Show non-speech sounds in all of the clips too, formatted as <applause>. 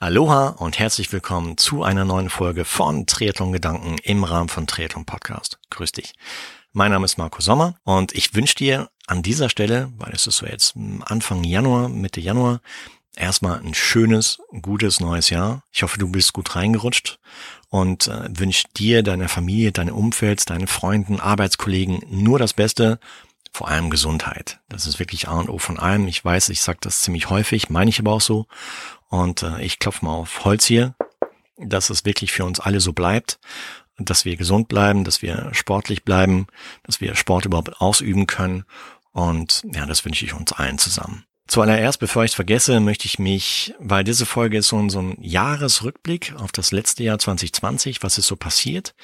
Aloha und herzlich willkommen zu einer neuen Folge von Triathlon Gedanken im Rahmen von Triathlon Podcast. Grüß dich. Mein Name ist Marco Sommer und ich wünsche dir an dieser Stelle, weil es ist so jetzt Anfang Januar, Mitte Januar, erstmal ein schönes, gutes neues Jahr. Ich hoffe, du bist gut reingerutscht und äh, wünsche dir, deiner Familie, deinem Umfeld, deinen Freunden, Arbeitskollegen nur das Beste, vor allem Gesundheit. Das ist wirklich A und O von allem. Ich weiß, ich sage das ziemlich häufig, meine ich aber auch so. Und äh, ich klopfe mal auf Holz hier, dass es wirklich für uns alle so bleibt, dass wir gesund bleiben, dass wir sportlich bleiben, dass wir Sport überhaupt ausüben können. Und ja, das wünsche ich uns allen zusammen. Zuallererst, bevor ich es vergesse, möchte ich mich, weil diese Folge ist so ein, so ein Jahresrückblick auf das letzte Jahr 2020, was ist so passiert,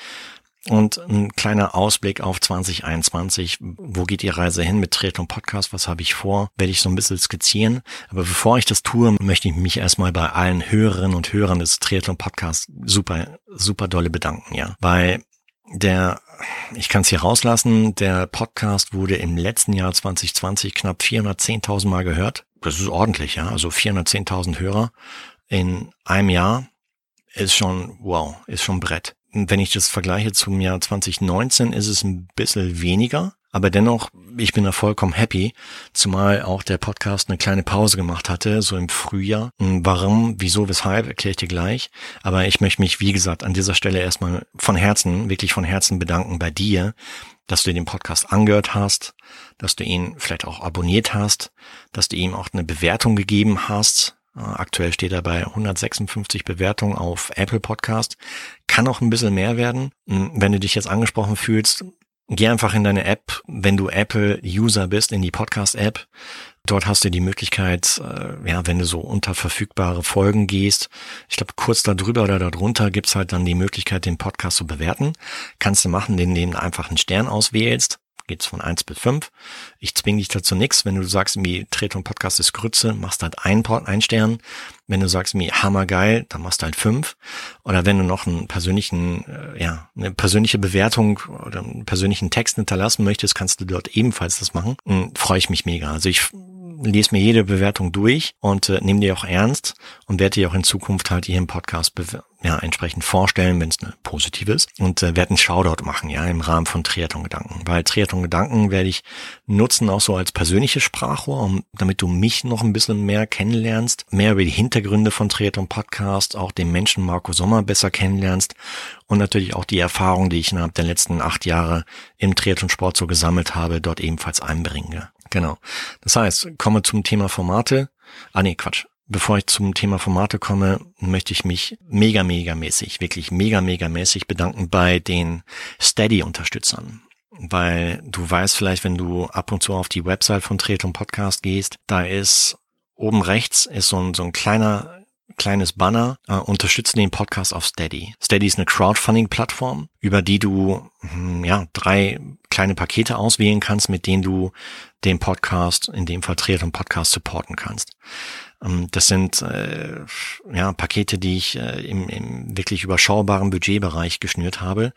und ein kleiner Ausblick auf 2021. Wo geht die Reise hin mit Triathlon Podcast? Was habe ich vor? Werde ich so ein bisschen skizzieren. Aber bevor ich das tue, möchte ich mich erstmal bei allen Hörerinnen und Hörern des Triathlon Podcasts super, super dolle bedanken, ja. Weil der, ich kann es hier rauslassen, der Podcast wurde im letzten Jahr 2020 knapp 410.000 Mal gehört. Das ist ordentlich, ja. Also 410.000 Hörer in einem Jahr ist schon, wow, ist schon Brett wenn ich das vergleiche zum Jahr 2019, ist es ein bisschen weniger. Aber dennoch, ich bin da vollkommen happy, zumal auch der Podcast eine kleine Pause gemacht hatte, so im Frühjahr. Warum, wieso, weshalb, erkläre ich dir gleich. Aber ich möchte mich, wie gesagt, an dieser Stelle erstmal von Herzen, wirklich von Herzen bedanken bei dir, dass du den Podcast angehört hast, dass du ihn vielleicht auch abonniert hast, dass du ihm auch eine Bewertung gegeben hast aktuell steht er bei 156 Bewertungen auf Apple Podcast. Kann auch ein bisschen mehr werden. Hm, wenn du dich jetzt angesprochen fühlst, geh einfach in deine App, wenn du Apple-User bist, in die Podcast-App. Dort hast du die Möglichkeit, äh, ja, wenn du so unter verfügbare Folgen gehst, ich glaube, kurz darüber oder darunter gibt's halt dann die Möglichkeit, den Podcast zu bewerten. Kannst du machen, indem du einfach einen Stern auswählst geht's von eins bis fünf. Ich zwinge dich dazu nichts. Wenn du sagst, mir Tretung Podcast ist Grütze, machst halt ein, ein Stern. Wenn du sagst, mir hammergeil, dann machst du halt fünf. Oder wenn du noch einen persönlichen, äh, ja, eine persönliche Bewertung oder einen persönlichen Text hinterlassen möchtest, kannst du dort ebenfalls das machen. Hm, Freue ich mich mega. Also ich lese mir jede Bewertung durch und äh, nehme die auch ernst und werde die auch in Zukunft halt hier im Podcast ja, entsprechend vorstellen, wenn es eine positive ist und äh, werde einen Shoutout machen, ja, im Rahmen von Triathlon Gedanken, weil Triathlon Gedanken werde ich nutzen auch so als persönliche Sprachrohr, um, damit du mich noch ein bisschen mehr kennenlernst, mehr über die Hintergründe von Triathlon Podcast, auch den Menschen Marco Sommer besser kennenlernst und natürlich auch die Erfahrung, die ich innerhalb der letzten acht Jahre im Triathlon Sport so gesammelt habe, dort ebenfalls einbringe. Genau. Das heißt, komme zum Thema Formate. Ah nee, Quatsch. Bevor ich zum Thema Formate komme, möchte ich mich mega, mega mäßig, wirklich mega, mega mäßig bedanken bei den Steady-Unterstützern. Weil du weißt vielleicht, wenn du ab und zu auf die Website von Tretum Podcast gehst, da ist oben rechts ist so ein, so ein kleiner kleines Banner, äh, unterstützen den Podcast auf Steady. Steady ist eine Crowdfunding-Plattform, über die du hm, ja drei kleine Pakete auswählen kannst, mit denen du den Podcast, in dem Fall Triathlon Podcast, supporten kannst. Ähm, das sind äh, ja Pakete, die ich äh, im, im wirklich überschaubaren Budgetbereich geschnürt habe.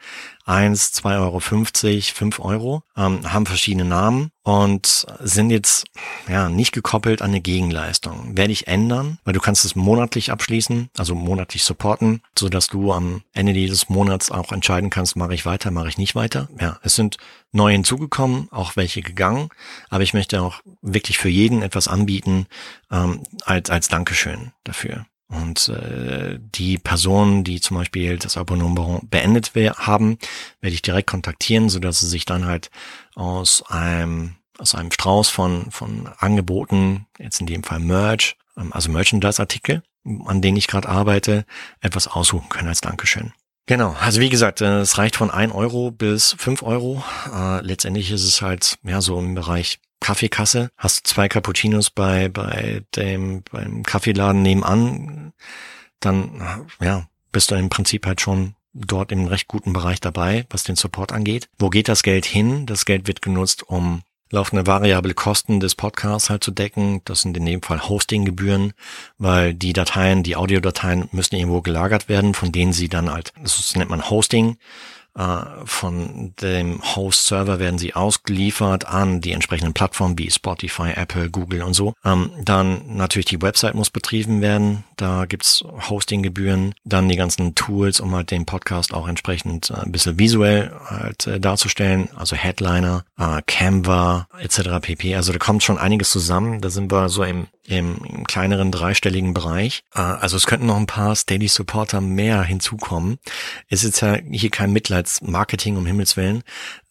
Eins, zwei Euro, fünfzig, fünf Euro, ähm, haben verschiedene Namen und sind jetzt ja nicht gekoppelt an eine Gegenleistung. Werde ich ändern, weil du kannst es monatlich abschließen, also monatlich supporten, so dass du am Ende dieses Monats auch entscheiden kannst, mache ich weiter, mache ich nicht weiter. Ja, es sind neu hinzugekommen, auch welche gegangen, aber ich möchte auch wirklich für jeden etwas anbieten ähm, als als Dankeschön dafür. Und äh, die Personen, die zum Beispiel das Abonnement beendet haben, werde ich direkt kontaktieren, so dass sie sich dann halt aus einem aus einem Strauß von von Angeboten, jetzt in dem Fall Merch, ähm, also Merchandise-Artikel, an denen ich gerade arbeite, etwas aussuchen können als Dankeschön. Genau, also wie gesagt, äh, es reicht von ein Euro bis fünf Euro. Äh, letztendlich ist es halt ja so im Bereich Kaffeekasse, hast zwei Cappuccinos bei, bei dem, beim Kaffeeladen nebenan, dann, ja, bist du im Prinzip halt schon dort im recht guten Bereich dabei, was den Support angeht. Wo geht das Geld hin? Das Geld wird genutzt, um laufende variable Kosten des Podcasts halt zu decken. Das sind in dem Fall Hostinggebühren, weil die Dateien, die Audiodateien müssen irgendwo gelagert werden, von denen sie dann halt, das nennt man Hosting, von dem Host-Server werden sie ausgeliefert an die entsprechenden Plattformen wie Spotify, Apple, Google und so. Ähm, dann natürlich die Website muss betrieben werden. Da gibt's Hostinggebühren. Dann die ganzen Tools, um halt den Podcast auch entsprechend äh, ein bisschen visuell halt äh, darzustellen. Also Headliner, äh, Canva etc. pp. Also da kommt schon einiges zusammen. Da sind wir so im im, im kleineren dreistelligen Bereich. Äh, also es könnten noch ein paar Steady Supporter mehr hinzukommen. Es ist ja hier kein Mitleidsmarketing um Himmels Willen.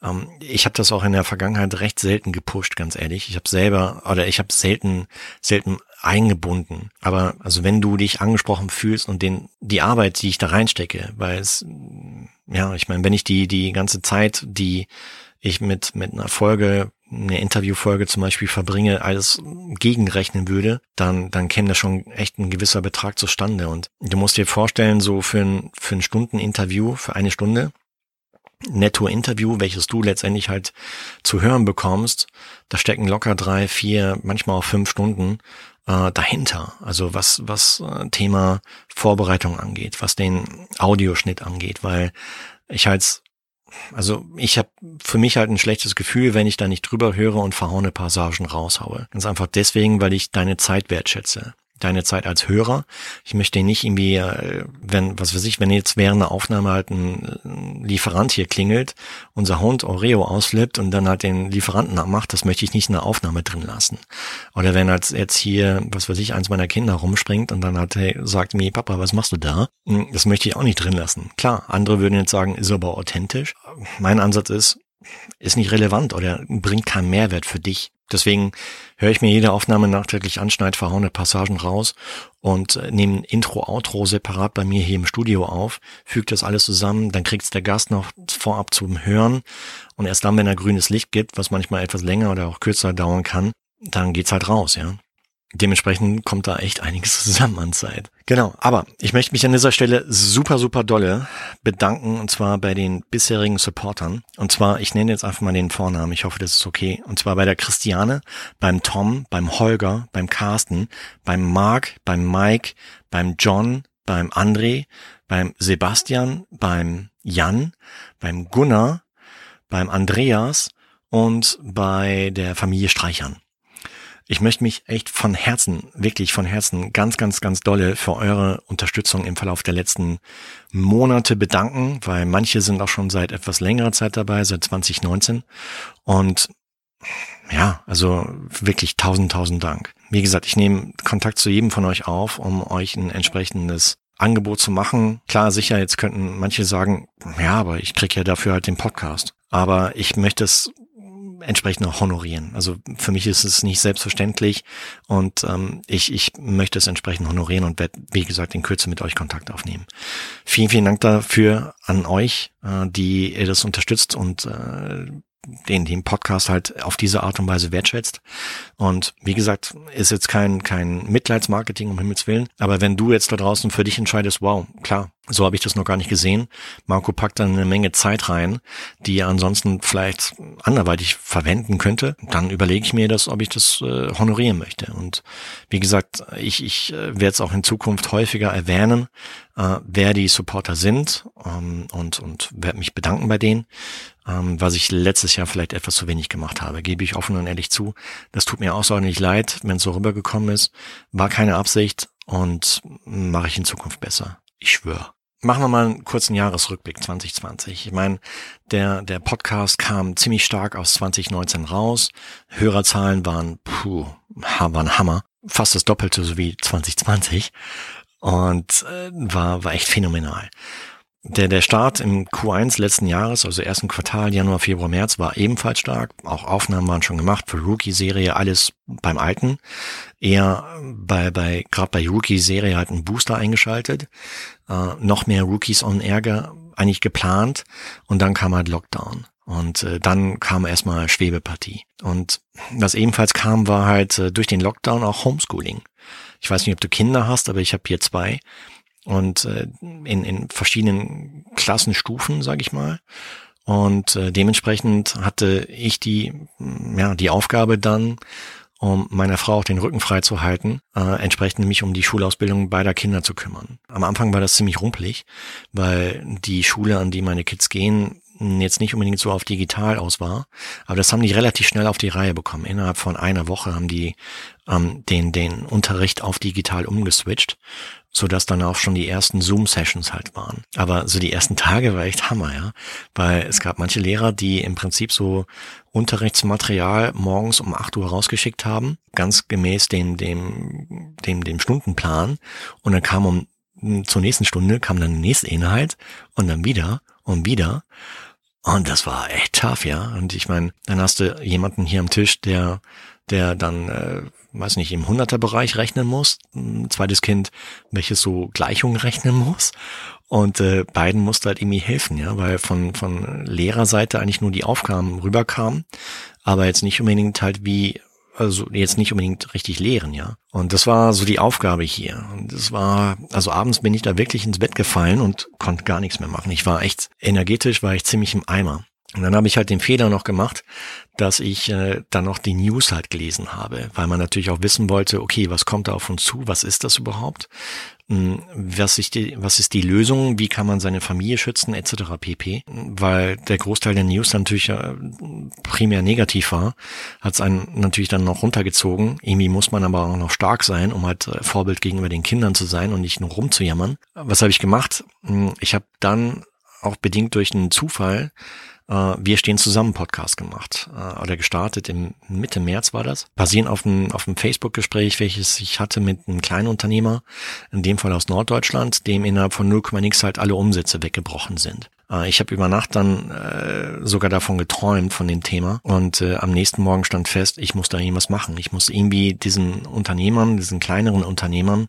Ähm, ich habe das auch in der Vergangenheit recht selten gepusht, ganz ehrlich. Ich habe selber oder ich habe selten selten eingebunden. Aber also wenn du dich angesprochen fühlst und den die Arbeit, die ich da reinstecke, weil es ja, ich meine, wenn ich die die ganze Zeit, die ich mit mit einer Folge eine Interviewfolge zum Beispiel verbringe, alles gegenrechnen würde, dann, dann käme da schon echt ein gewisser Betrag zustande. Und du musst dir vorstellen, so für ein, für ein Stunden-Interview, für eine Stunde, Netto-Interview, welches du letztendlich halt zu hören bekommst, da stecken locker drei, vier, manchmal auch fünf Stunden äh, dahinter. Also was, was äh, Thema Vorbereitung angeht, was den Audioschnitt angeht, weil ich halt also ich habe für mich halt ein schlechtes Gefühl, wenn ich da nicht drüber höre und verhaune Passagen raushaue. Ganz einfach deswegen, weil ich deine Zeit wertschätze deine Zeit als Hörer. Ich möchte nicht irgendwie, äh, wenn, was weiß ich, wenn jetzt während der Aufnahme halt ein Lieferant hier klingelt, unser Hund Oreo ausflippt und dann halt den Lieferanten abmacht, das möchte ich nicht in der Aufnahme drin lassen. Oder wenn halt jetzt hier, was weiß ich, eins meiner Kinder rumspringt und dann halt hey, sagt mir, Papa, was machst du da? Hm, das möchte ich auch nicht drin lassen. Klar, andere würden jetzt sagen, ist aber authentisch. Mein Ansatz ist, ist nicht relevant oder bringt keinen Mehrwert für dich. Deswegen höre ich mir jede Aufnahme nachträglich an, schneide verhauene Passagen raus und äh, nehme Intro, Outro separat bei mir hier im Studio auf, füge das alles zusammen, dann kriegt's der Gast noch vorab zum Hören und erst dann, wenn er grünes Licht gibt, was manchmal etwas länger oder auch kürzer dauern kann, dann geht's halt raus, ja. Dementsprechend kommt da echt einiges <laughs> zusammen an Zeit. Genau, aber ich möchte mich an dieser Stelle super, super dolle bedanken und zwar bei den bisherigen Supportern. Und zwar, ich nenne jetzt einfach mal den Vornamen, ich hoffe, das ist okay. Und zwar bei der Christiane, beim Tom, beim Holger, beim Carsten, beim Mark, beim Mike, beim John, beim André, beim Sebastian, beim Jan, beim Gunnar, beim Andreas und bei der Familie Streichern. Ich möchte mich echt von Herzen, wirklich von Herzen ganz, ganz, ganz dolle für eure Unterstützung im Verlauf der letzten Monate bedanken, weil manche sind auch schon seit etwas längerer Zeit dabei, seit 2019. Und ja, also wirklich tausend, tausend Dank. Wie gesagt, ich nehme Kontakt zu jedem von euch auf, um euch ein entsprechendes Angebot zu machen. Klar, sicher, jetzt könnten manche sagen, ja, aber ich krieg ja dafür halt den Podcast. Aber ich möchte es entsprechend auch honorieren. Also für mich ist es nicht selbstverständlich und ähm, ich, ich möchte es entsprechend honorieren und werde, wie gesagt, in Kürze mit euch Kontakt aufnehmen. Vielen, vielen Dank dafür an euch, äh, die ihr das unterstützt und äh, den, den Podcast halt auf diese Art und Weise wertschätzt. Und wie gesagt, ist jetzt kein, kein Mitleidsmarketing um Himmels Willen. Aber wenn du jetzt da draußen für dich entscheidest, wow, klar, so habe ich das noch gar nicht gesehen. Marco packt dann eine Menge Zeit rein, die er ansonsten vielleicht anderweitig verwenden könnte. Dann überlege ich mir das, ob ich das äh, honorieren möchte. Und wie gesagt, ich, ich äh, werde es auch in Zukunft häufiger erwähnen, äh, wer die Supporter sind ähm, und, und werde mich bedanken bei denen ähm, was ich letztes Jahr vielleicht etwas zu wenig gemacht habe, gebe ich offen und ehrlich zu. Das tut mir außerordentlich leid, wenn es so rübergekommen ist. War keine Absicht und mache ich in Zukunft besser. Ich schwöre. Machen wir mal einen kurzen Jahresrückblick 2020. Ich meine, der, der Podcast kam ziemlich stark aus 2019 raus. Hörerzahlen waren, puh, waren Hammer. Fast das Doppelte so wie 2020. Und äh, war, war echt phänomenal. Der, der Start im Q1 letzten Jahres, also ersten Quartal, Januar, Februar, März, war ebenfalls stark. Auch Aufnahmen waren schon gemacht für Rookie-Serie, alles beim Alten. Eher bei, bei gerade bei Rookie-Serie halt ein Booster eingeschaltet. Äh, noch mehr Rookies on Ärger eigentlich geplant. Und dann kam halt Lockdown. Und äh, dann kam erstmal Schwebepartie. Und was ebenfalls kam, war halt äh, durch den Lockdown auch Homeschooling. Ich weiß nicht, ob du Kinder hast, aber ich habe hier zwei und äh, in, in verschiedenen Klassenstufen, sage ich mal. Und äh, dementsprechend hatte ich die, ja, die Aufgabe dann, um meiner Frau auch den Rücken frei zu halten, äh, entsprechend nämlich um die Schulausbildung beider Kinder zu kümmern. Am Anfang war das ziemlich rumpelig, weil die Schule, an die meine Kids gehen, jetzt nicht unbedingt so auf digital aus war, aber das haben die relativ schnell auf die Reihe bekommen. Innerhalb von einer Woche haben die ähm, den, den Unterricht auf digital umgeswitcht, so dass dann auch schon die ersten Zoom-Sessions halt waren. Aber so die ersten Tage war echt Hammer, ja, weil es gab manche Lehrer, die im Prinzip so Unterrichtsmaterial morgens um 8 Uhr rausgeschickt haben, ganz gemäß dem, dem, dem, dem Stundenplan und dann kam um zur nächsten Stunde kam dann der nächste Inhalt und dann wieder und wieder und das war echt tough, ja. Und ich meine, dann hast du jemanden hier am Tisch, der, der dann, äh, weiß nicht, im Hunderterbereich rechnen muss. Ein zweites Kind, welches so Gleichungen rechnen muss. Und äh, beiden musste halt irgendwie helfen, ja, weil von, von Lehrerseite eigentlich nur die Aufgaben rüberkamen, aber jetzt nicht unbedingt halt wie also jetzt nicht unbedingt richtig lehren, ja. Und das war so die Aufgabe hier. Und das war, also abends bin ich da wirklich ins Bett gefallen und konnte gar nichts mehr machen. Ich war echt energetisch, war ich ziemlich im Eimer. Und dann habe ich halt den Fehler noch gemacht, dass ich äh, dann noch die News halt gelesen habe, weil man natürlich auch wissen wollte, okay, was kommt da auf uns zu, was ist das überhaupt, hm, was ist die, was ist die Lösung, wie kann man seine Familie schützen, etc. pp. Weil der Großteil der News natürlich äh, primär negativ war, hat es einen natürlich dann noch runtergezogen. Irgendwie muss man aber auch noch stark sein, um halt äh, Vorbild gegenüber den Kindern zu sein und nicht nur rumzujammern. Was habe ich gemacht? Hm, ich habe dann auch bedingt durch einen Zufall Wir stehen zusammen Podcast gemacht äh, oder gestartet. Im Mitte März war das. Basierend auf einem, auf Facebook-Gespräch, welches ich hatte mit einem kleinen Unternehmer, in dem Fall aus Norddeutschland, dem innerhalb von 0, nix halt alle Umsätze weggebrochen sind. Äh, ich habe über Nacht dann äh, sogar davon geträumt, von dem Thema. Und äh, am nächsten Morgen stand fest, ich muss da irgendwas machen. Ich muss irgendwie diesen Unternehmern, diesen kleineren Unternehmern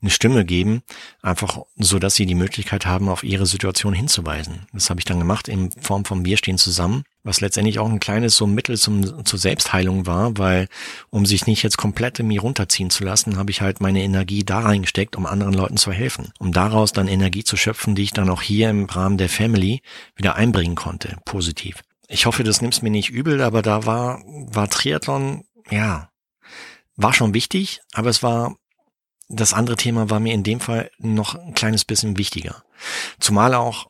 eine Stimme geben, einfach so, dass sie die Möglichkeit haben, auf ihre Situation hinzuweisen. Das habe ich dann gemacht in Form von Wir stehen zusammen was letztendlich auch ein kleines so Mittel zum, zur Selbstheilung war, weil um sich nicht jetzt komplett in mir runterziehen zu lassen, habe ich halt meine Energie da reingesteckt, um anderen Leuten zu helfen, um daraus dann Energie zu schöpfen, die ich dann auch hier im Rahmen der Family wieder einbringen konnte, positiv. Ich hoffe, das nimmst mir nicht übel, aber da war, war Triathlon, ja, war schon wichtig, aber es war, das andere Thema war mir in dem Fall noch ein kleines bisschen wichtiger. Zumal auch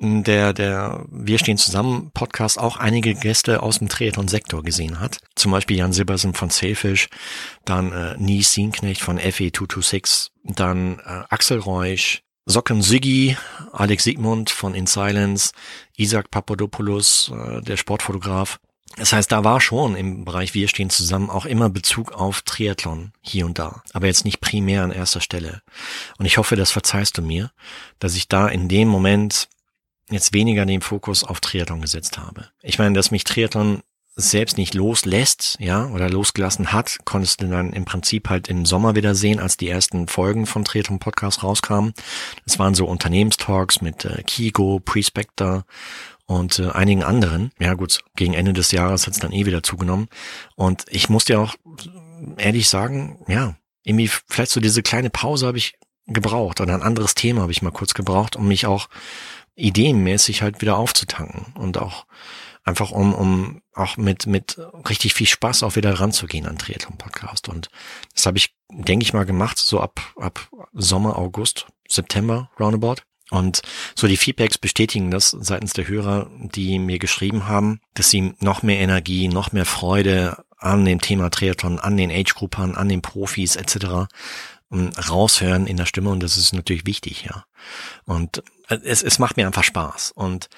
der, der Wir stehen zusammen Podcast auch einige Gäste aus dem Triathlon-Sektor gesehen hat. Zum Beispiel Jan Silbersen von Sailfish, dann äh, Nie Sienknecht von FE226, dann äh, Axel Reusch, Socken Siggi, Alex Siegmund von In Silence, Isaac Papadopoulos, äh, der Sportfotograf. Das heißt, da war schon im Bereich Wir stehen zusammen auch immer Bezug auf Triathlon hier und da, aber jetzt nicht primär an erster Stelle. Und ich hoffe, das verzeihst du mir, dass ich da in dem Moment jetzt weniger den Fokus auf Triathlon gesetzt habe. Ich meine, dass mich Triathlon selbst nicht loslässt, ja, oder losgelassen hat, konntest du dann im Prinzip halt im Sommer wieder sehen, als die ersten Folgen von Triathlon Podcast rauskamen. Das waren so Unternehmenstalks mit äh, Kigo, Prespector und äh, einigen anderen. Ja gut, gegen Ende des Jahres hat es dann eh wieder zugenommen. Und ich muss dir auch ehrlich sagen, ja, irgendwie vielleicht so diese kleine Pause habe ich gebraucht oder ein anderes Thema habe ich mal kurz gebraucht, um mich auch ideenmäßig halt wieder aufzutanken und auch einfach um, um auch mit, mit richtig viel Spaß auch wieder ranzugehen an Triathlon Podcast. Und das habe ich, denke ich mal, gemacht, so ab, ab Sommer, August, September, roundabout. Und so die Feedbacks bestätigen das seitens der Hörer, die mir geschrieben haben, dass sie noch mehr Energie, noch mehr Freude an dem Thema Triathlon, an den Age-Gruppern, an den Profis etc. Ähm, raushören in der Stimme und das ist natürlich wichtig, ja. Und äh, es, es macht mir einfach Spaß. Und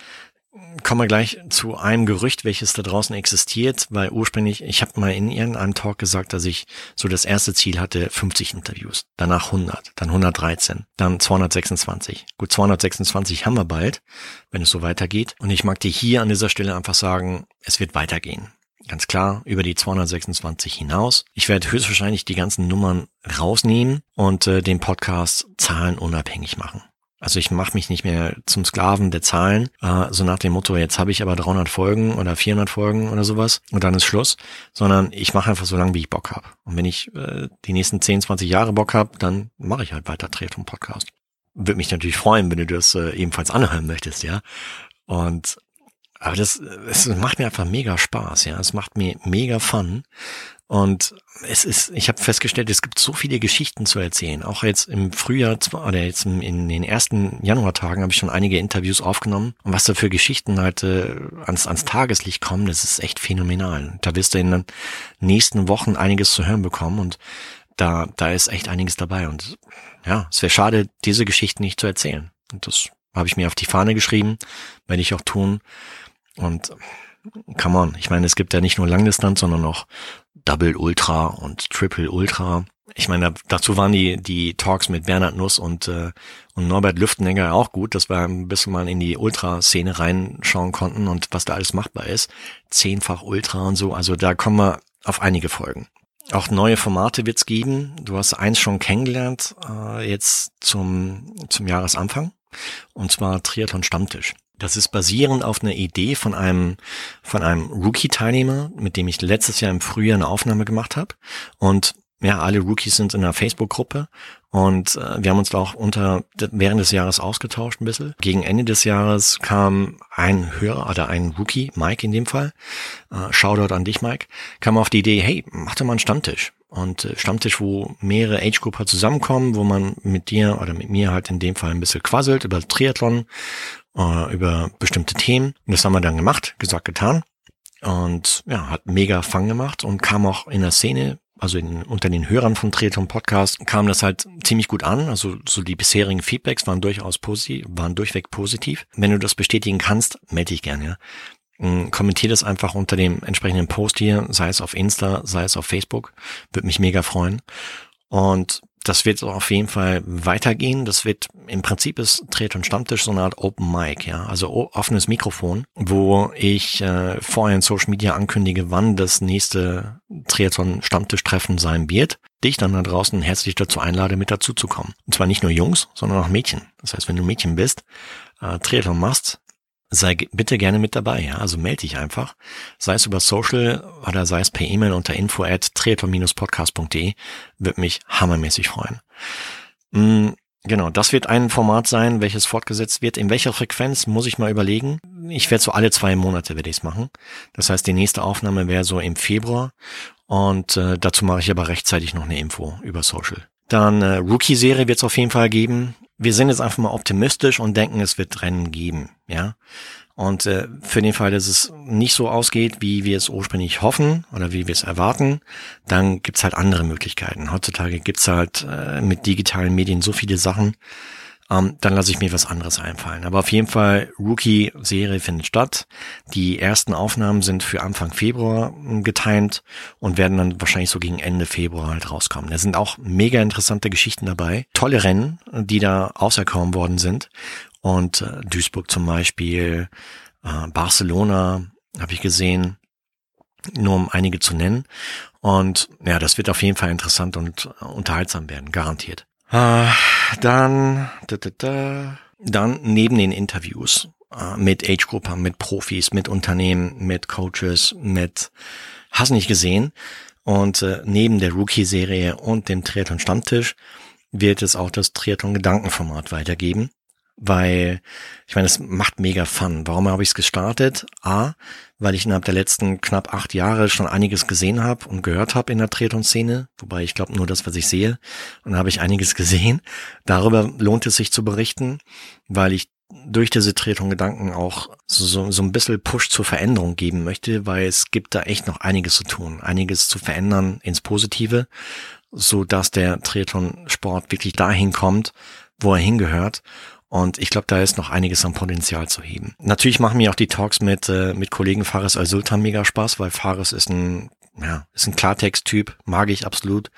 kommen wir gleich zu einem Gerücht, welches da draußen existiert, weil ursprünglich, ich habe mal in irgendeinem Talk gesagt, dass ich so das erste Ziel hatte, 50 Interviews, danach 100, dann 113, dann 226. Gut, 226 haben wir bald, wenn es so weitergeht. Und ich mag dir hier an dieser Stelle einfach sagen, es wird weitergehen. Ganz klar, über die 226 hinaus. Ich werde höchstwahrscheinlich die ganzen Nummern rausnehmen und äh, den Podcast zahlenunabhängig machen. Also ich mache mich nicht mehr zum Sklaven der Zahlen, äh, so nach dem Motto, jetzt habe ich aber 300 Folgen oder 400 Folgen oder sowas und dann ist Schluss, sondern ich mache einfach so lange, wie ich Bock habe. Und wenn ich äh, die nächsten 10, 20 Jahre Bock habe, dann mache ich halt weiter Triathlon Podcast. Würde mich natürlich freuen, wenn du das äh, ebenfalls anhören möchtest, ja. Und aber das, es macht mir einfach mega Spaß, ja. Es macht mir mega Fun. Und es ist, ich habe festgestellt, es gibt so viele Geschichten zu erzählen. Auch jetzt im Frühjahr oder jetzt in den ersten Januartagen habe ich schon einige Interviews aufgenommen. Und was da für Geschichten halt äh, ans, ans Tageslicht kommen, das ist echt phänomenal. Da wirst du in den nächsten Wochen einiges zu hören bekommen und da, da ist echt einiges dabei. Und ja, es wäre schade, diese Geschichten nicht zu erzählen. Und das habe ich mir auf die Fahne geschrieben, werde ich auch tun. Und come on, ich meine, es gibt ja nicht nur Langdistanz, sondern auch Double Ultra und Triple Ultra. Ich meine, dazu waren die, die Talks mit Bernhard Nuss und, äh, und Norbert Lüftenegger auch gut, dass wir ein bisschen mal in die Ultra-Szene reinschauen konnten und was da alles machbar ist. Zehnfach Ultra und so. Also da kommen wir auf einige Folgen. Auch neue Formate wird's geben. Du hast eins schon kennengelernt, äh, jetzt zum, zum Jahresanfang. Und zwar Triathlon Stammtisch. Das ist basierend auf einer Idee von einem, von einem Rookie-Teilnehmer, mit dem ich letztes Jahr im Frühjahr eine Aufnahme gemacht habe. Und ja, alle Rookies sind in einer Facebook-Gruppe und äh, wir haben uns da auch unter während des Jahres ausgetauscht ein bisschen. Gegen Ende des Jahres kam ein Hörer oder ein Rookie, Mike in dem Fall, äh, Shoutout an dich, Mike, kam auf die Idee, hey, mach doch mal einen Stammtisch. Und äh, Stammtisch, wo mehrere Age-Grupper zusammenkommen, wo man mit dir oder mit mir halt in dem Fall ein bisschen quasselt über Triathlon, äh, über bestimmte Themen. Und das haben wir dann gemacht, gesagt, getan. Und ja, hat mega Fang gemacht und kam auch in der Szene also in, unter den Hörern von Triathlon Podcast kam das halt ziemlich gut an. Also so die bisherigen Feedbacks waren durchaus positiv, waren durchweg positiv. Wenn du das bestätigen kannst, melde dich gerne. Ja. Mm, kommentier das einfach unter dem entsprechenden Post hier, sei es auf Insta, sei es auf Facebook. Würde mich mega freuen. Und das wird auf jeden Fall weitergehen. Das wird im Prinzip ist Triathlon Stammtisch so eine Art Open Mic, ja, also offenes Mikrofon, wo ich äh, vorher in Social Media ankündige, wann das nächste Triathlon Stammtisch Treffen sein wird. Dich dann da draußen herzlich dazu einlade, mit dazu zu kommen. Und zwar nicht nur Jungs, sondern auch Mädchen. Das heißt, wenn du Mädchen bist, äh, Triathlon machst, sei bitte gerne mit dabei. Ja? Also melde dich einfach, sei es über Social oder sei es per E-Mail unter info at triathlon-podcast.de. Würde mich hammermäßig freuen. Mhm, genau, das wird ein Format sein, welches fortgesetzt wird. In welcher Frequenz muss ich mal überlegen. Ich werde so alle zwei Monate werde ich es machen. Das heißt, die nächste Aufnahme wäre so im Februar und äh, dazu mache ich aber rechtzeitig noch eine Info über Social. Dann äh, Rookie-Serie wird es auf jeden Fall geben wir sind jetzt einfach mal optimistisch und denken, es wird Rennen geben, ja. Und äh, für den Fall, dass es nicht so ausgeht, wie wir es ursprünglich hoffen oder wie wir es erwarten, dann gibt's halt andere Möglichkeiten. Heutzutage gibt's halt äh, mit digitalen Medien so viele Sachen, ähm, dann lasse ich mir was anderes einfallen. Aber auf jeden Fall, Rookie-Serie findet statt. Die ersten Aufnahmen sind für Anfang Februar hm, getimt und werden dann wahrscheinlich so gegen Ende Februar halt rauskommen. Da sind auch mega interessante Geschichten dabei. Tolle Rennen, die da auserkoren worden sind. Und äh, Duisburg zum Beispiel, äh, Barcelona habe ich gesehen, nur um einige zu nennen. Und ja, das wird auf jeden Fall interessant und äh, unterhaltsam werden, garantiert. Äh, dann, da, da, da, dann neben den Interviews äh, mit Age-Gruppen, mit Profis, mit Unternehmen, mit Coaches, mit hast nicht gesehen. Und äh, neben der Rookie-Serie und dem Triathlon Stammtisch wird es auch das Triathlon Gedankenformat weitergeben weil ich meine, es macht mega Fun. Warum habe ich es gestartet? A, weil ich innerhalb der letzten knapp acht Jahre schon einiges gesehen habe und gehört habe in der Triathlon-Szene, wobei ich glaube nur das, was ich sehe, und da habe ich einiges <laughs> gesehen. Darüber lohnt es sich zu berichten, weil ich durch diese Triathlon-Gedanken auch so, so ein bisschen Push zur Veränderung geben möchte, weil es gibt da echt noch einiges zu tun, einiges zu verändern ins Positive, so dass der Triathlon-Sport wirklich dahin kommt, wo er hingehört und ich glaube, da ist noch einiges an Potenzial zu heben. Natürlich machen mir auch die Talks mit, äh, mit Kollegen Fares Al-Sultan mega Spaß, weil Fares ist ein, ja, ist ein Klartext-Typ, mag ich absolut.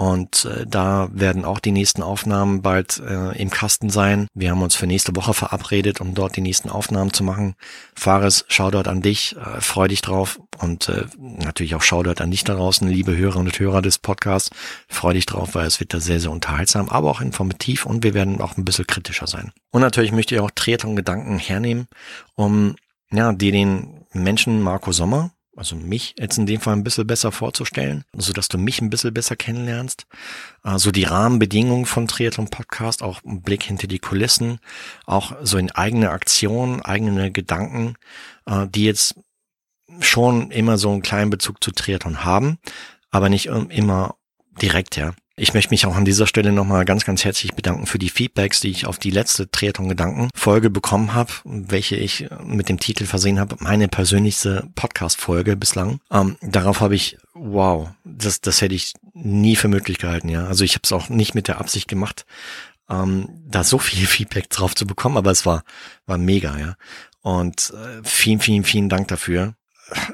Und äh, da werden auch die nächsten Aufnahmen bald äh, im Kasten sein. Wir haben uns für nächste Woche verabredet, um dort die nächsten Aufnahmen zu machen. Fares, Shoutout an dich, äh, freu dich drauf. Und äh, natürlich auch Shoutout an dich da draußen, liebe Hörer und Hörer des Podcasts. Freu dich drauf, weil es wird da sehr, sehr unterhaltsam, aber auch informativ und wir werden auch ein bisschen kritischer sein. Und natürlich möchte ich auch Triathlon Gedanken hernehmen, um ja, dir den Menschen Marco Sommer, also mich jetzt in dem Fall ein bisschen besser vorzustellen, so dass du mich ein bisschen besser kennenlernst. Also die Rahmenbedingungen von Triathlon Podcast, auch ein Blick hinter die Kulissen, auch so in eigene Aktionen, eigene Gedanken, äh, die jetzt schon immer so einen kleinen Bezug zu Triathlon haben, aber nicht immer direkt, ja. Ich möchte mich auch an dieser Stelle nochmal ganz, ganz herzlich bedanken für die Feedbacks, die ich auf die letzte Triathlon Gedanken Folge bekommen habe, welche ich mit dem Titel versehen habe, meine persönlichste Podcast Folge bislang. Ähm, darauf habe ich, wow, das, das hätte ich nie für möglich gehalten, ja. Also ich habe es auch nicht mit der Absicht gemacht, ähm, da so viel <laughs> Feedback drauf zu bekommen, aber es war, war mega, ja. Und äh, vielen, vielen, vielen Dank dafür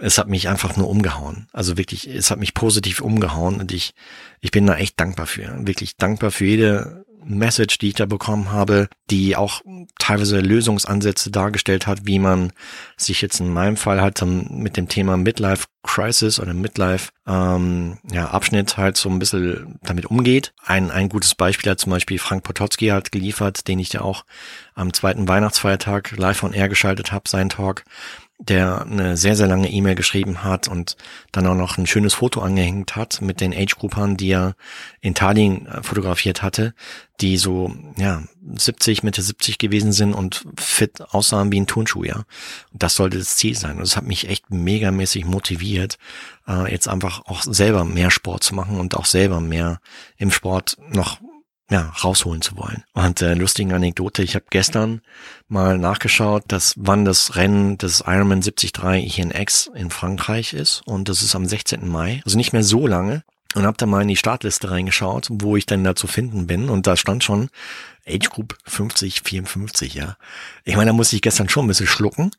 es hat mich einfach nur umgehauen. Also wirklich, es hat mich positiv umgehauen und ich, ich bin da echt dankbar für. Wirklich dankbar für jede Message, die ich da bekommen habe, die auch teilweise Lösungsansätze dargestellt hat, wie man sich jetzt in meinem Fall halt mit dem Thema Midlife Crisis oder Midlife ähm, ja, Abschnitt halt so ein bisschen damit umgeht. Ein, ein gutes Beispiel hat zum Beispiel Frank Potocki hat geliefert, den ich ja auch am zweiten Weihnachtsfeiertag live on air geschaltet habe, sein Talk der eine sehr, sehr lange E-Mail geschrieben hat und dann auch noch ein schönes Foto angehängt hat mit den Age-Groupern, die er in Tallinn äh, fotografiert hatte, die so, ja, 70, Mitte 70 gewesen sind und fit aussahen wie ein Turnschuh, ja. Und das sollte das Ziel sein. Und das hat mich echt megamäßig motiviert, äh, jetzt einfach auch selber mehr Sport zu machen und auch selber mehr im Sport noch ja, rausholen zu wollen. Und äh, lustige Anekdote, ich habe gestern mal nachgeschaut, dass wann das Rennen des Ironman 73 INX in Frankreich ist und das ist am 16. Mai, also nicht mehr so lange. Und habe da mal in die Startliste reingeschaut, wo ich denn da zu finden bin und da stand schon Age Group 50, 54, ja. Ich meine, da musste ich gestern schon ein bisschen schlucken,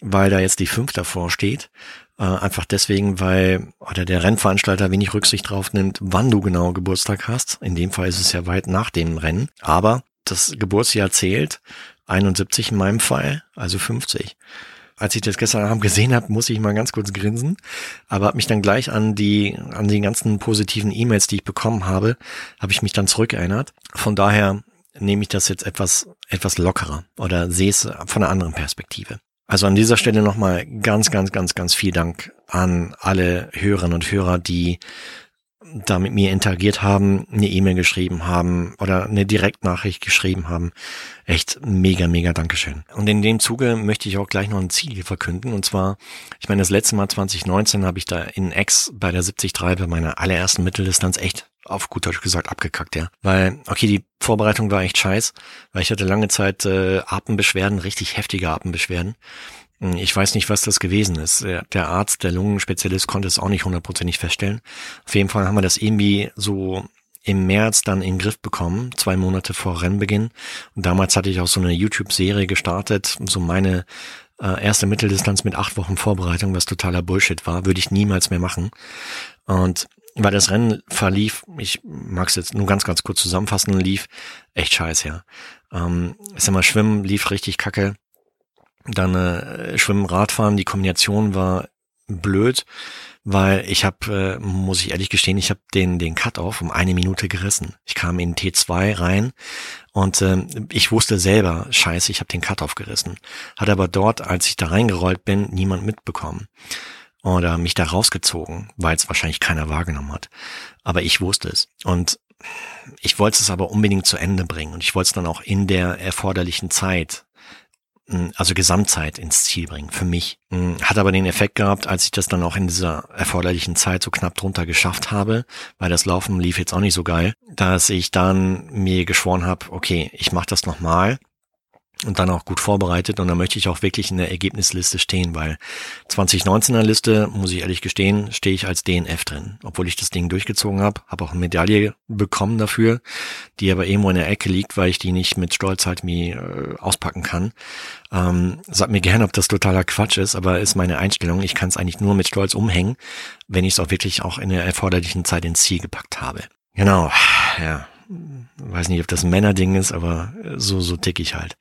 weil da jetzt die 5 davor steht. Äh, einfach deswegen, weil oder der Rennveranstalter wenig Rücksicht drauf nimmt, wann du genau Geburtstag hast. In dem Fall ist es ja weit nach dem Rennen. Aber das Geburtsjahr zählt. 71 in meinem Fall, also 50 als ich das gestern Abend gesehen habe, muss ich mal ganz kurz grinsen, aber habe mich dann gleich an die an die ganzen positiven E-Mails, die ich bekommen habe, habe ich mich dann zurückerinnert. Von daher nehme ich das jetzt etwas etwas lockerer oder sehe es von einer anderen Perspektive. Also an dieser Stelle nochmal ganz, ganz, ganz, ganz viel Dank an alle Hörerinnen und Hörer, die da mit mir interagiert haben, eine E-Mail geschrieben haben oder eine Direktnachricht geschrieben haben. Echt mega, mega Dankeschön. Und in dem Zuge möchte ich auch gleich noch ein Ziel verkünden. Und zwar, ich meine, das letzte Mal 2019 habe ich da in X bei der 73 bei meiner allerersten Mitteldistanz echt auf gut Deutsch gesagt abgekackt, ja. Weil, okay, die Vorbereitung war echt scheiß, weil ich hatte lange Zeit äh, Atembeschwerden, richtig heftige Atembeschwerden. Hm, ich weiß nicht, was das gewesen ist. Der Arzt, der Lungenspezialist konnte es auch nicht hundertprozentig feststellen. Auf jeden Fall haben wir das irgendwie so im März dann in den Griff bekommen, zwei Monate vor Rennbeginn. Und damals hatte ich auch so eine YouTube-Serie gestartet, so meine äh, erste Mitteldistanz mit acht Wochen Vorbereitung, was totaler Bullshit war, würde ich niemals mehr machen. Und weil das Rennen verlief, ich mag es jetzt nur ganz, ganz kurz zusammenfassen, lief echt scheiße, ja. Ähm, ich sag mal, Schwimmen lief richtig kacke. Dann äh, Schwimmen, Radfahren, die Kombination war blöd, weil ich habe, äh, muss ich ehrlich gestehen, ich habe den den Cut-off um eine Minute gerissen. Ich kam in T2 rein und äh, ich wusste selber, scheiße, ich habe den Cut-off gerissen. Hat aber dort, als ich da reingerollt bin, niemand mitbekommen oder mich da rausgezogen, weil es wahrscheinlich keiner wahrgenommen hat. Aber ich wusste es. Und ich wollte es aber unbedingt zu Ende bringen und ich wollte es dann auch in der erforderlichen Zeit, hm, also Gesamtzeit ins Ziel bringen, für mich. Hm, hat aber den Effekt gehabt, als ich das dann auch in dieser erforderlichen Zeit so knapp drunter geschafft habe, weil das Laufen lief jetzt auch nicht so geil, dass ich dann mir geschworen habe, okay, ich mache das nochmal und dann auch gut vorbereitet und da möchte ich auch wirklich in der Ergebnisliste stehen, weil 2019er Liste, muss ich ehrlich gestehen, stehe ich als DNF drin, obwohl ich das Ding durchgezogen habe, habe auch eine Medaille bekommen dafür, die aber irgendwo in der Ecke liegt, weil ich die nicht mit Stolz halt mir äh, auspacken kann. Ähm, sag mir gerne, ob das totaler Quatsch ist, aber ist meine Einstellung. Ich kann es eigentlich nur mit Stolz umhängen, wenn ich es auch wirklich auch in der erforderlichen Zeit ins Ziel gepackt habe. Genau, ja weiß nicht, ob das ein Männerding ist, aber so, so tick ich halt.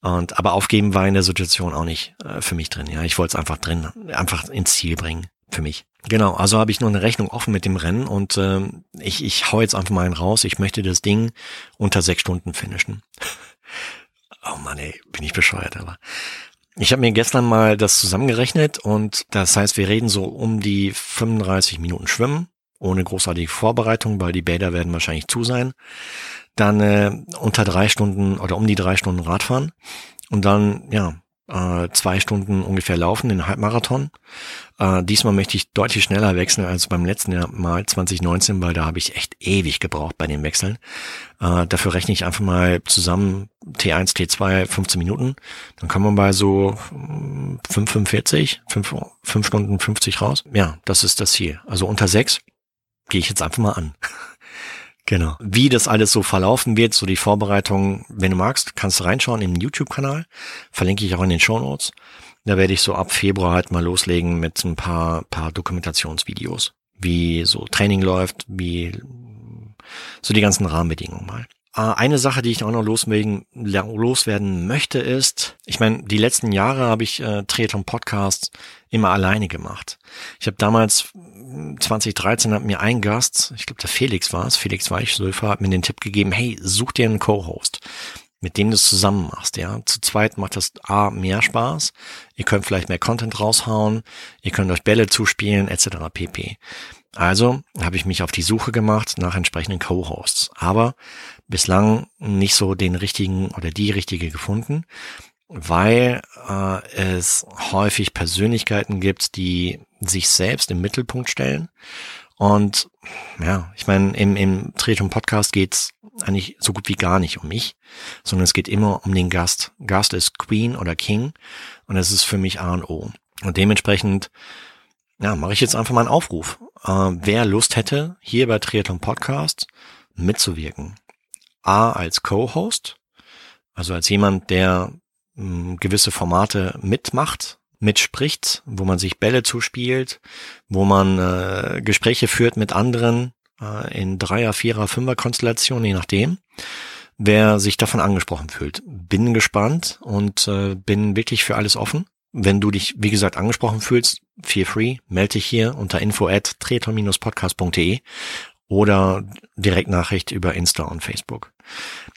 Und, aber aufgeben war in der Situation auch nicht äh, für mich drin. Ja, ich wollte es einfach drin, einfach ins Ziel bringen für mich. Genau, also habe ich noch eine Rechnung offen mit dem Rennen und äh, ich, ich hau jetzt einfach mal einen raus. Ich möchte das Ding unter sechs Stunden finishen. <laughs> oh Mann, ey, bin ich bescheuert, aber. Ich habe mir gestern mal das zusammengerechnet und das heißt, wir reden so um die 35 Minuten Schwimmen, ohne großartige Vorbereitung, weil die Bäder werden wahrscheinlich zu sein. Dann äh, unter drei Stunden oder um die drei Stunden Radfahren und dann ja äh, zwei Stunden ungefähr laufen, den Halbmarathon. Äh, diesmal möchte ich deutlich schneller wechseln als beim letzten Jahr Mal 2019, weil da habe ich echt ewig gebraucht bei den Wechseln. Äh, dafür rechne ich einfach mal zusammen T1, T2, 15 Minuten. Dann kann man bei so 5,45, 5, 5 Stunden 50 raus. Ja, das ist das Ziel. Also unter 6 gehe ich jetzt einfach mal an. Genau. Wie das alles so verlaufen wird, so die Vorbereitung, wenn du magst, kannst du reinschauen im YouTube-Kanal. Verlinke ich auch in den Show Notes. Da werde ich so ab Februar halt mal loslegen mit ein paar, paar Dokumentationsvideos. Wie so Training läuft, wie so die ganzen Rahmenbedingungen mal. Ah, eine Sache, die ich auch noch loswerden, loswerden möchte, ist, ich meine, die letzten Jahre habe ich äh, Triathlon Podcast immer alleine gemacht. Ich habe damals 2013 hat mir ein Gast, ich glaube der Felix war es, Felix Weichsöfer, hat mir den Tipp gegeben, hey, such dir einen Co-Host, mit dem du es zusammen machst, ja. Zu zweit macht das A mehr Spaß, ihr könnt vielleicht mehr Content raushauen, ihr könnt euch Bälle zuspielen, etc. pp. Also habe ich mich auf die Suche gemacht nach entsprechenden Co-Hosts, aber bislang nicht so den richtigen oder die richtige gefunden weil äh, es häufig Persönlichkeiten gibt, die sich selbst im Mittelpunkt stellen. Und ja, ich meine, im, im Tretum Podcast geht's eigentlich so gut wie gar nicht um mich, sondern es geht immer um den Gast. Gast ist Queen oder King und das ist für mich A und O. Und dementsprechend, ja, mache ich jetzt einfach mal einen Aufruf. Äh, wer Lust hätte, hier bei Triathlon Podcast mitzuwirken. A als Co-Host, also als jemand, der gewisse Formate mitmacht, mitspricht, wo man sich Bälle zuspielt, wo man äh, Gespräche führt mit anderen äh, in Dreier, Vierer, Fünfer Konstellationen, je nachdem, wer sich davon angesprochen fühlt. Bin gespannt und äh, bin wirklich für alles offen. Wenn du dich, wie gesagt, angesprochen fühlst, feel free, melde dich hier unter info at treton-podcast.de oder Direktnachricht über Insta und Facebook.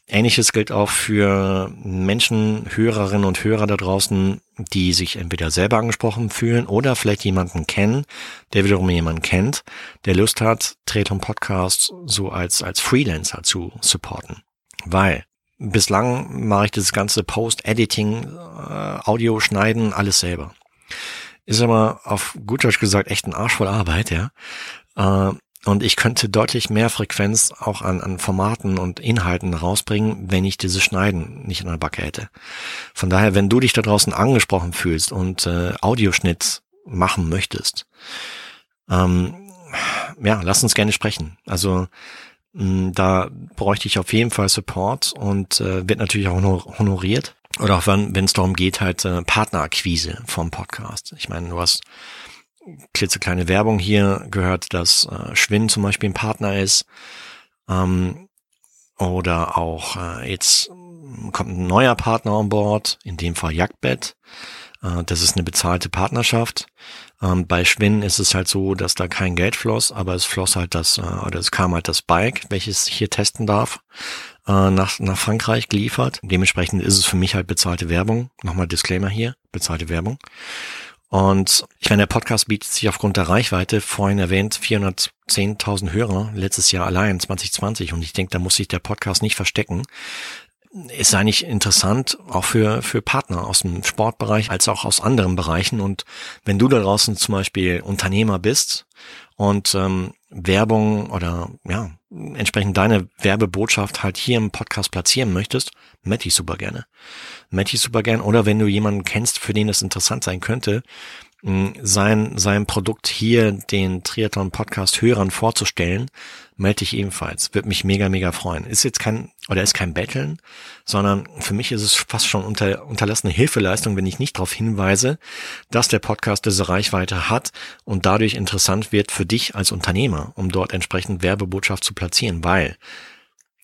Ähnliches gilt auch für Menschen, Hörerinnen und Hörer da draußen, die sich entweder selber angesprochen fühlen oder vielleicht jemanden kennen, der wiederum jemanden kennt, der Lust hat, Treton Podcast so als, als Freelancer zu supporten. Weil bislang mache ich das ganze Post-Editing, äh, Audio schneiden, alles selber. Ist aber auf gut Deutsch gesagt echt ein Arsch voll Arbeit, ja. Äh, und ich könnte deutlich mehr Frequenz auch an, an Formaten und Inhalten rausbringen, wenn ich dieses Schneiden nicht in der Backe hätte. Von daher, wenn du dich da draußen angesprochen fühlst und äh, Audioschnitt machen möchtest, ähm, ja, lass uns gerne sprechen. Also da bräuchte ich auf jeden Fall Support und äh, wird natürlich auch honoriert. Oder auch wenn es darum geht, halt äh, Partnerakquise vom Podcast. Ich meine, du hast klitzekleine Werbung hier gehört, dass äh, Schwinn zum Beispiel ein Partner ist. Ähm, oder auch äh, jetzt kommt ein neuer Partner an Bord, in dem Fall Jagdbett. Äh, das ist eine bezahlte Partnerschaft. Ähm, bei Schwinn ist es halt so, dass da kein Geld floss, aber es floss halt das, äh, oder es kam halt das Bike, welches ich hier testen darf, äh, nach, nach Frankreich geliefert. Dementsprechend ist es für mich halt bezahlte Werbung. Nochmal Disclaimer hier, bezahlte Werbung. Und ich meine, der Podcast bietet sich aufgrund der Reichweite, vorhin erwähnt, 410.000 Hörer letztes Jahr allein, 2020. Und ich denke, da muss sich der Podcast nicht verstecken. Ist eigentlich interessant, auch für, für Partner aus dem Sportbereich als auch aus anderen Bereichen. Und wenn du da draußen zum Beispiel Unternehmer bist und ähm, Werbung oder ja, entsprechend deine Werbebotschaft halt hier im Podcast platzieren möchtest, melde ich super gerne. Melde ich super gerne. Oder wenn du jemanden kennst, für den es interessant sein könnte, sein, sein Produkt hier den Triathlon Podcast Hörern vorzustellen, melde dich ebenfalls. Wird mich mega, mega freuen. Ist jetzt kein, oder ist kein Betteln, sondern für mich ist es fast schon unter, unterlassene Hilfeleistung, wenn ich nicht darauf hinweise, dass der Podcast diese Reichweite hat und dadurch interessant wird für dich als Unternehmer, um dort entsprechend Werbebotschaft zu platzieren, weil,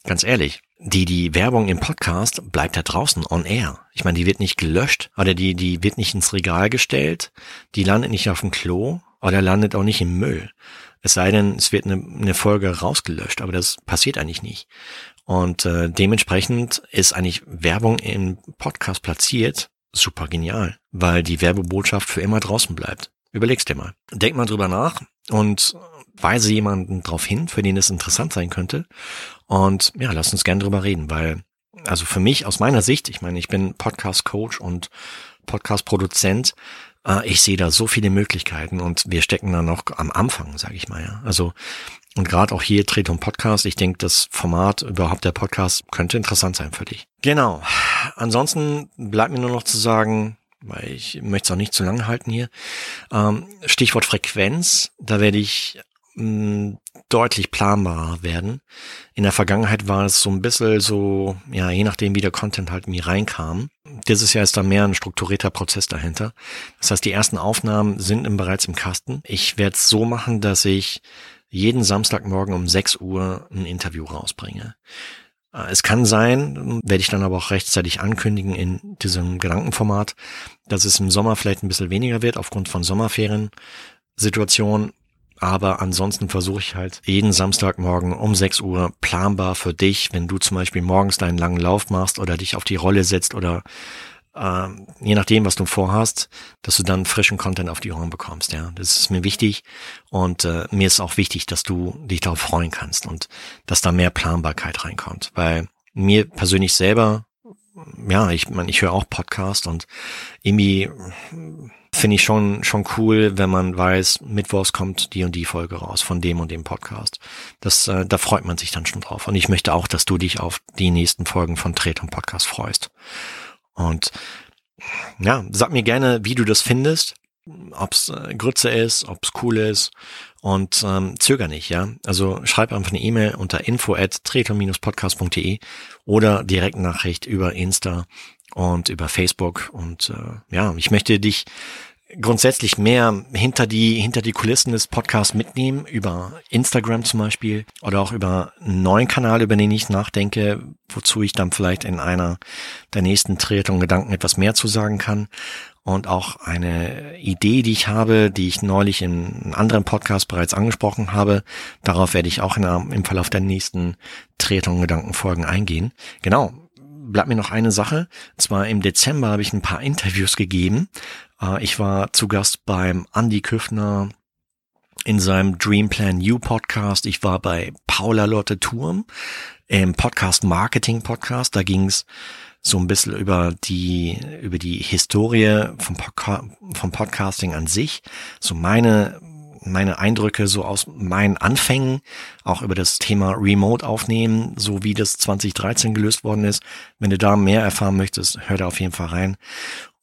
ganz ehrlich, die, die Werbung im Podcast bleibt da draußen on air. Ich meine, die wird nicht gelöscht oder die, die wird nicht ins Regal gestellt, die landet nicht auf dem Klo oder landet auch nicht im Müll. Es sei denn, es wird eine, eine Folge rausgelöscht, aber das passiert eigentlich nicht. Und äh, dementsprechend ist eigentlich Werbung im Podcast platziert super genial, weil die Werbebotschaft für immer draußen bleibt. Überleg's dir mal. Denk mal drüber nach und weise jemanden darauf hin, für den es interessant sein könnte. Und ja, lass uns gern drüber reden, weil, also für mich aus meiner Sicht, ich meine, ich bin Podcast-Coach und Podcast-Produzent, äh, ich sehe da so viele Möglichkeiten und wir stecken da noch am Anfang, sage ich mal. Ja. Also und gerade auch hier Tretung Podcast, ich denke, das Format überhaupt der Podcast könnte interessant sein für dich. Genau. Ansonsten bleibt mir nur noch zu sagen, weil ich möchte es auch nicht zu lange halten hier. Ähm, Stichwort Frequenz, da werde ich mh, deutlich planbarer werden. In der Vergangenheit war es so ein bisschen so, ja, je nachdem, wie der Content halt mir reinkam. Dieses Jahr ist da mehr ein strukturierter Prozess dahinter. Das heißt, die ersten Aufnahmen sind im, bereits im Kasten. Ich werde es so machen, dass ich jeden Samstagmorgen um 6 Uhr ein Interview rausbringe. Äh, es kann sein, werde ich dann aber auch rechtzeitig ankündigen in diesem Gedankenformat, dass es im Sommer vielleicht ein bisschen weniger wird aufgrund von Sommerferien Situation. Aber ansonsten versuche ich halt jeden Samstagmorgen um 6 Uhr planbar für dich, wenn du zum Beispiel morgens deinen langen Lauf machst oder dich auf die Rolle setzt oder äh, je nachdem, was du vorhast, dass du dann frischen Content auf die Ohren bekommst. Ja, das ist mir wichtig und äh, mir ist auch wichtig, dass du dich darauf freuen kannst und dass da mehr Planbarkeit reinkommt, weil mir persönlich selber ja, ich meine, ich höre auch Podcast und irgendwie finde ich schon, schon cool, wenn man weiß, mittwochs kommt die und die Folge raus von dem und dem Podcast. Das, äh, da freut man sich dann schon drauf. Und ich möchte auch, dass du dich auf die nächsten Folgen von Tretung Podcast freust. Und ja, sag mir gerne, wie du das findest, ob's äh, Grütze ist, ob's cool ist und ähm, zöger nicht, ja. Also schreib einfach eine E-Mail unter info at podcastde oder Direktnachricht über Insta und über Facebook und äh, ja, ich möchte dich grundsätzlich mehr hinter die, hinter die Kulissen des Podcasts mitnehmen, über Instagram zum Beispiel oder auch über einen neuen Kanal, über den ich nachdenke, wozu ich dann vielleicht in einer der nächsten Triathlon Gedanken etwas mehr zu sagen kann. Und auch eine Idee, die ich habe, die ich neulich in einem anderen Podcast bereits angesprochen habe. Darauf werde ich auch in, im Verlauf der nächsten Triathlon Gedanken Folgen eingehen. Genau bleibt mir noch eine Sache. Und zwar im Dezember habe ich ein paar Interviews gegeben. Äh, ich war zu Gast beim Andy Küffner in seinem Dream Plan You Podcast. Ich war bei Paula Lotte Turm im Podcast Marketing Podcast. Da ging es so ein bisschen über die über die Historie vom, Podca vom Podcasting an sich, so meine meine Eindrücke so aus meinen Anfängen, auch über das Thema Remote aufnehmen, so wie das 2013 gelöst worden ist. Wenn du da mehr erfahren möchtest, hör da auf jeden Fall rein.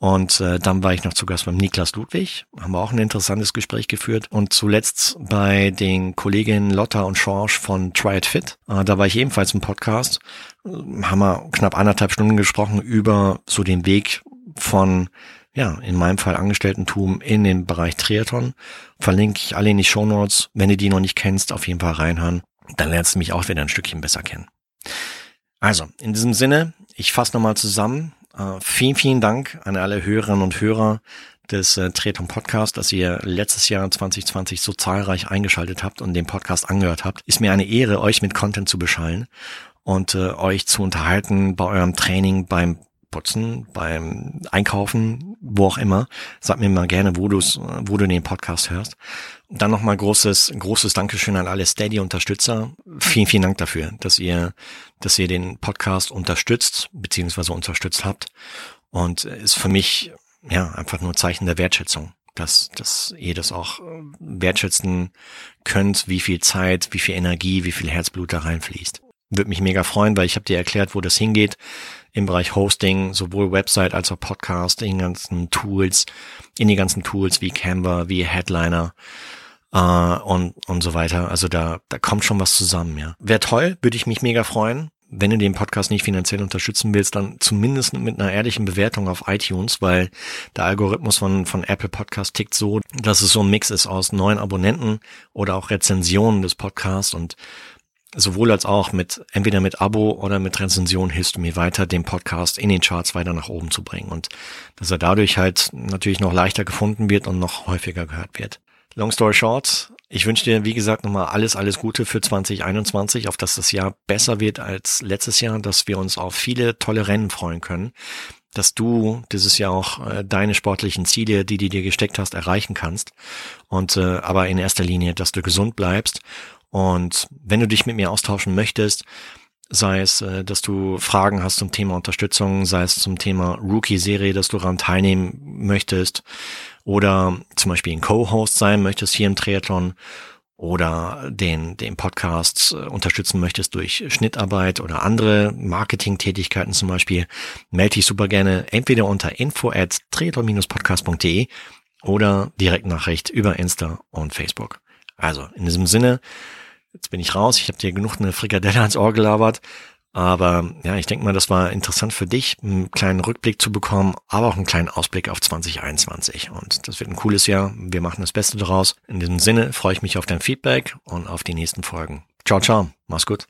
Und äh, dann war ich noch zu Gast beim Niklas Ludwig, haben wir auch ein interessantes Gespräch geführt. Und zuletzt bei den Kolleginnen Lotta und Schorsch von Try It Fit. Äh, da war ich ebenfalls im Podcast. Äh, haben wir knapp anderthalb Stunden gesprochen über so den Weg von ja, in meinem Fall Angestellten-Tum in den Bereich Triathlon. Verlinke ich alle in die Show Notes. Wenn du die noch nicht kennst, auf jeden Fall reinhören. Dann lernst du mich auch wieder ein Stückchen besser kennen. Also, in diesem Sinne, ich fasse nochmal zusammen. Uh, vielen, vielen Dank an alle Hörerinnen und Hörer des äh, Treton Podcast, dass ihr letztes Jahr 2020 so zahlreich eingeschaltet habt und den Podcast angehört habt. Ist mir eine Ehre, euch mit Content zu beschallen und äh, euch zu unterhalten bei eurem Training, beim Putzen, beim Einkaufen, wo auch immer. Sag mir mal gerne, wo, du's, wo du den Podcast hörst. Dann nochmal großes, großes Dankeschön an alle Steady-Unterstützer. Vielen, vielen Dank dafür, dass ihr, dass ihr den Podcast unterstützt, beziehungsweise unterstützt habt. Und ist für mich, ja, einfach nur Zeichen der Wertschätzung dass, dass ihr das auch wertschätzen könnt, wie viel Zeit, wie viel Energie, wie viel Herzblut da reinfließt. Würde mich mega freuen, weil ich habe dir erklärt, wo das hingeht im Bereich Hosting, sowohl Website als auch Podcast, in den ganzen Tools, in die ganzen Tools wie Canva, wie Headliner äh, und, und so weiter. Also da, da kommt schon was zusammen, ja. Wäre toll, würde ich mich mega freuen. Wenn du den Podcast nicht finanziell unterstützen willst, dann zumindest mit einer ehrlichen Bewertung auf iTunes, weil der Algorithmus von, von Apple Podcast tickt so, dass es so ein Mix ist aus neuen Abonnenten oder auch Rezensionen des Podcasts und sowohl als auch mit, entweder mit Abo oder mit Rezension hilfst du mir weiter, den Podcast in den Charts weiter nach oben zu bringen und dass er dadurch halt natürlich noch leichter gefunden wird und noch häufiger gehört wird. Long story short, ich wünsche dir, wie gesagt, nochmal alles, alles Gute für 2021, auf dass das Jahr besser wird als letztes Jahr, dass wir uns auf viele tolle Rennen freuen können, dass du dieses Jahr auch äh, deine sportlichen Ziele, die du dir gesteckt hast, erreichen kannst. Und äh, aber in erster Linie, dass du gesund bleibst und wenn du dich mit mir austauschen möchtest, sei es, äh, dass du Fragen hast zum Thema Unterstützung, sei es zum Thema Rookie-Serie, dass du daran teilnehmen möchtest oder zum Beispiel ein Co-Host sein möchtest hier im Triathlon oder den, den Podcast äh, unterstützen möchtest durch Schnittarbeit oder andere Marketingtätigkeiten zum Beispiel, melde dich super gerne entweder unter info at podcastde oder Direktnachricht über Insta und Facebook. Also in diesem Sinne, jetzt bin ich raus, ich habe dir genug eine Frikadelle ans Ohr gelabert. Aber ja, ich denke mal, das war interessant für dich, einen kleinen Rückblick zu bekommen, aber auch einen kleinen Ausblick auf 2021. Und das wird ein cooles Jahr. Wir machen das Beste daraus. In diesem Sinne freue ich mich auf dein Feedback und auf die nächsten Folgen. Ciao, ciao. Mach's gut.